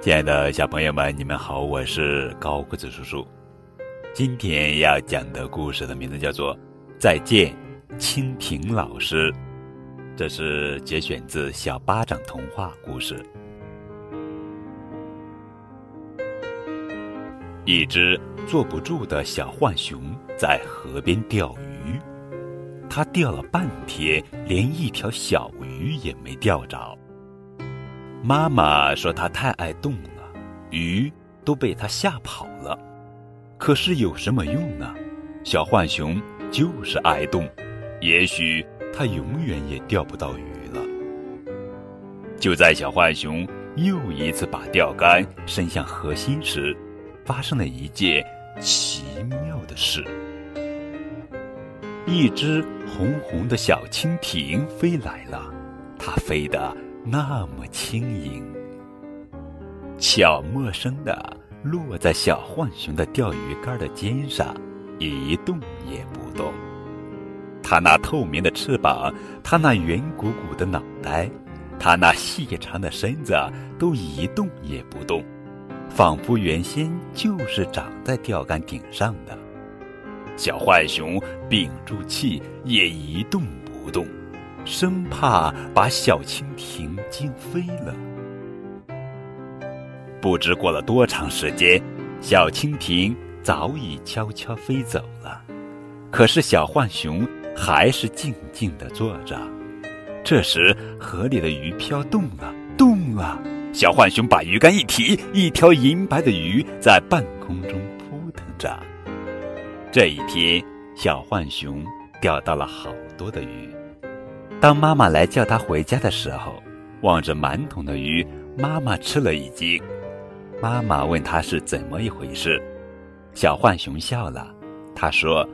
亲爱的小朋友们，你们好，我是高个子叔叔。今天要讲的故事的名字叫做《再见，蜻蜓老师》，这是节选自《小巴掌童话故事》。一只坐不住的小浣熊在河边钓鱼，它钓了半天，连一条小鱼也没钓着。妈妈说它太爱动了，鱼都被它吓跑了。可是有什么用呢？小浣熊就是爱动，也许它永远也钓不到鱼了。就在小浣熊又一次把钓竿伸向河心时，发生了一件奇妙的事：一只红红的小蜻蜓飞来了，它飞得。那么轻盈，悄默声的落在小浣熊的钓鱼竿的尖上，一动也不动。它那透明的翅膀，它那圆鼓鼓的脑袋，它那细长的身子，都一动也不动，仿佛原先就是长在钓竿顶上的。小浣熊屏住气，也一动不动。生怕把小蜻蜓惊飞了。不知过了多长时间，小蜻蜓早已悄悄飞走了。可是小浣熊还是静静的坐着。这时，河里的鱼漂动了，动了。小浣熊把鱼竿一提，一条银白的鱼在半空中扑腾着。这一天，小浣熊钓到了好多的鱼。当妈妈来叫他回家的时候，望着满桶的鱼，妈妈吃了一惊。妈妈问他是怎么一回事，小浣熊笑了，他说：“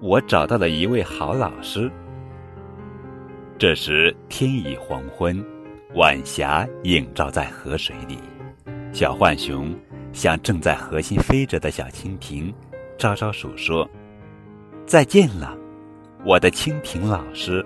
我找到了一位好老师。”这时天已黄昏，晚霞映照在河水里，小浣熊向正在河心飞着的小蜻蜓招招手说：“再见了，我的蜻蜓老师。”